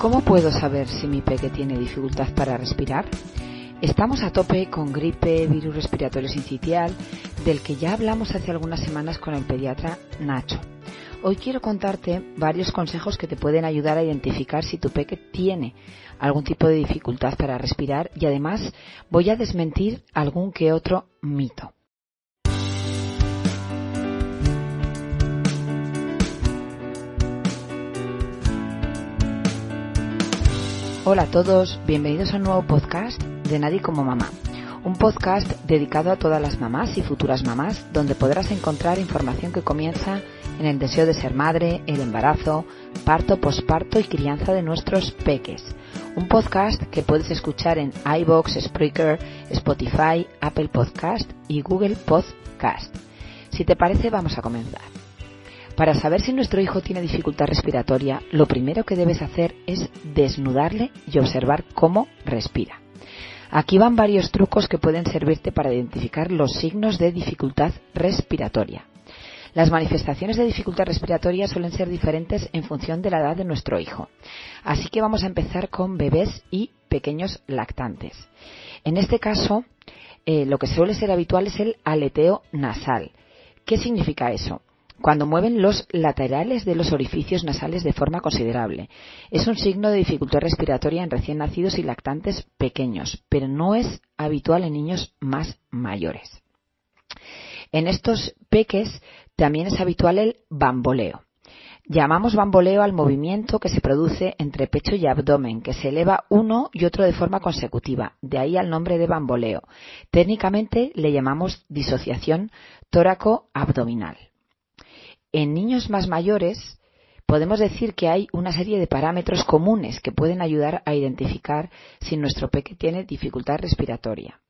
¿Cómo puedo saber si mi peque tiene dificultad para respirar? Estamos a tope con gripe, virus respiratorio sincitial, del que ya hablamos hace algunas semanas con el pediatra Nacho. Hoy quiero contarte varios consejos que te pueden ayudar a identificar si tu peque tiene algún tipo de dificultad para respirar y además voy a desmentir algún que otro mito. Hola a todos, bienvenidos a un nuevo podcast de Nadie como Mamá. Un podcast dedicado a todas las mamás y futuras mamás, donde podrás encontrar información que comienza en el deseo de ser madre, el embarazo, parto, posparto y crianza de nuestros peques. Un podcast que puedes escuchar en iBox, Spreaker, Spotify, Apple Podcast y Google Podcast. Si te parece, vamos a comenzar. Para saber si nuestro hijo tiene dificultad respiratoria, lo primero que debes hacer es desnudarle y observar cómo respira. Aquí van varios trucos que pueden servirte para identificar los signos de dificultad respiratoria. Las manifestaciones de dificultad respiratoria suelen ser diferentes en función de la edad de nuestro hijo. Así que vamos a empezar con bebés y pequeños lactantes. En este caso, eh, lo que suele ser habitual es el aleteo nasal. ¿Qué significa eso? Cuando mueven los laterales de los orificios nasales de forma considerable. Es un signo de dificultad respiratoria en recién nacidos y lactantes pequeños, pero no es habitual en niños más mayores. En estos peques también es habitual el bamboleo. Llamamos bamboleo al movimiento que se produce entre pecho y abdomen, que se eleva uno y otro de forma consecutiva, de ahí al nombre de bamboleo. Técnicamente le llamamos disociación tóraco-abdominal. En niños más mayores podemos decir que hay una serie de parámetros comunes que pueden ayudar a identificar si nuestro peque tiene dificultad respiratoria.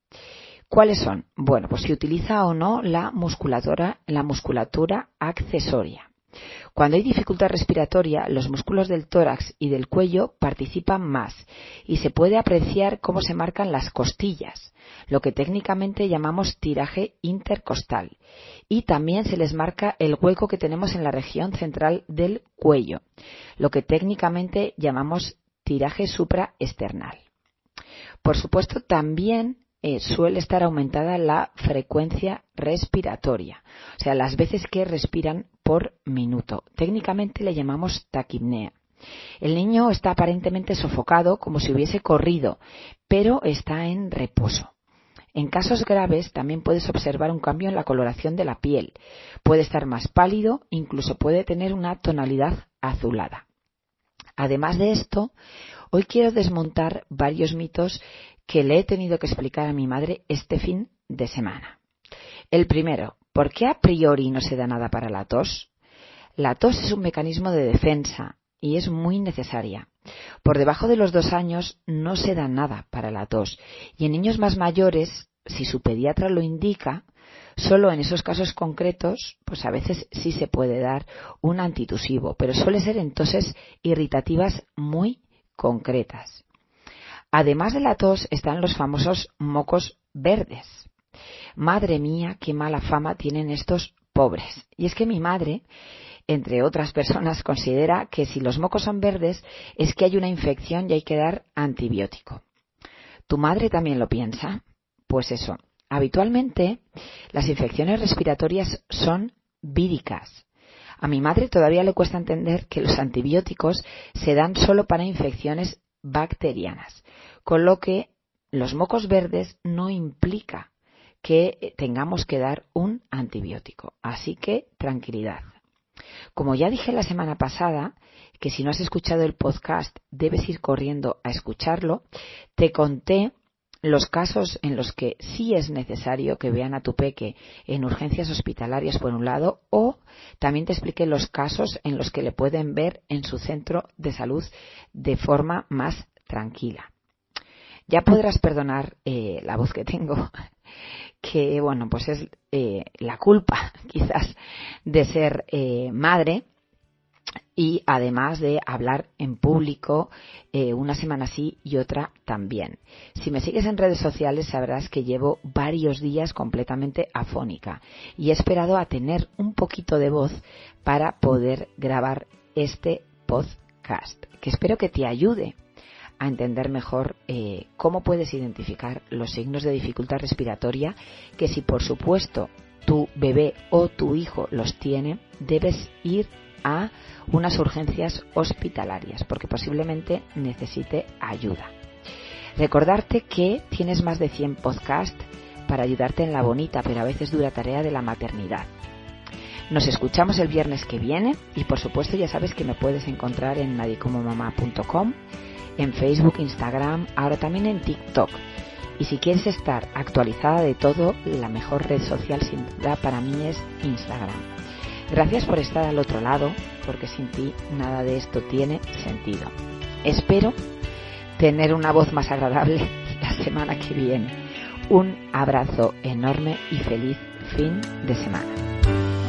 ¿Cuáles son? Bueno, pues si utiliza o no la musculatura, la musculatura accesoria. Cuando hay dificultad respiratoria, los músculos del tórax y del cuello participan más y se puede apreciar cómo se marcan las costillas, lo que técnicamente llamamos tiraje intercostal. Y también se les marca el hueco que tenemos en la región central del cuello, lo que técnicamente llamamos tiraje supraesternal. Por supuesto, también eh, suele estar aumentada la frecuencia respiratoria, o sea, las veces que respiran por minuto. Técnicamente le llamamos taquipnea. El niño está aparentemente sofocado como si hubiese corrido, pero está en reposo. En casos graves también puedes observar un cambio en la coloración de la piel. Puede estar más pálido, incluso puede tener una tonalidad azulada. Además de esto, hoy quiero desmontar varios mitos que le he tenido que explicar a mi madre este fin de semana. El primero, ¿por qué a priori no se da nada para la tos? La tos es un mecanismo de defensa y es muy necesaria. Por debajo de los dos años no se da nada para la tos y en niños más mayores, si su pediatra lo indica, solo en esos casos concretos, pues a veces sí se puede dar un antitusivo, pero suele ser en toses irritativas muy concretas. Además de la tos están los famosos mocos verdes. Madre mía, qué mala fama tienen estos pobres. Y es que mi madre, entre otras personas, considera que si los mocos son verdes es que hay una infección y hay que dar antibiótico. ¿Tu madre también lo piensa? Pues eso. Habitualmente las infecciones respiratorias son víricas. A mi madre todavía le cuesta entender que los antibióticos se dan solo para infecciones bacterianas, con lo que los mocos verdes no implica que tengamos que dar un antibiótico. Así que tranquilidad. Como ya dije la semana pasada, que si no has escuchado el podcast debes ir corriendo a escucharlo, te conté los casos en los que sí es necesario que vean a tu peque en urgencias hospitalarias por un lado o también te expliqué los casos en los que le pueden ver en su centro de salud de forma más tranquila. Ya podrás perdonar eh, la voz que tengo, que bueno, pues es eh, la culpa quizás de ser eh, madre y además de hablar en público eh, una semana sí y otra también. Si me sigues en redes sociales sabrás que llevo varios días completamente afónica y he esperado a tener un poquito de voz para poder grabar este podcast. que espero que te ayude a entender mejor eh, cómo puedes identificar los signos de dificultad respiratoria que si por supuesto tu bebé o tu hijo los tiene, debes ir a unas urgencias hospitalarias porque posiblemente necesite ayuda. Recordarte que tienes más de 100 podcasts para ayudarte en la bonita pero a veces dura tarea de la maternidad. Nos escuchamos el viernes que viene y por supuesto ya sabes que me puedes encontrar en nadicomomamá.com en Facebook, Instagram, ahora también en TikTok. Y si quieres estar actualizada de todo, la mejor red social sin duda para mí es Instagram. Gracias por estar al otro lado, porque sin ti nada de esto tiene sentido. Espero tener una voz más agradable la semana que viene. Un abrazo enorme y feliz fin de semana.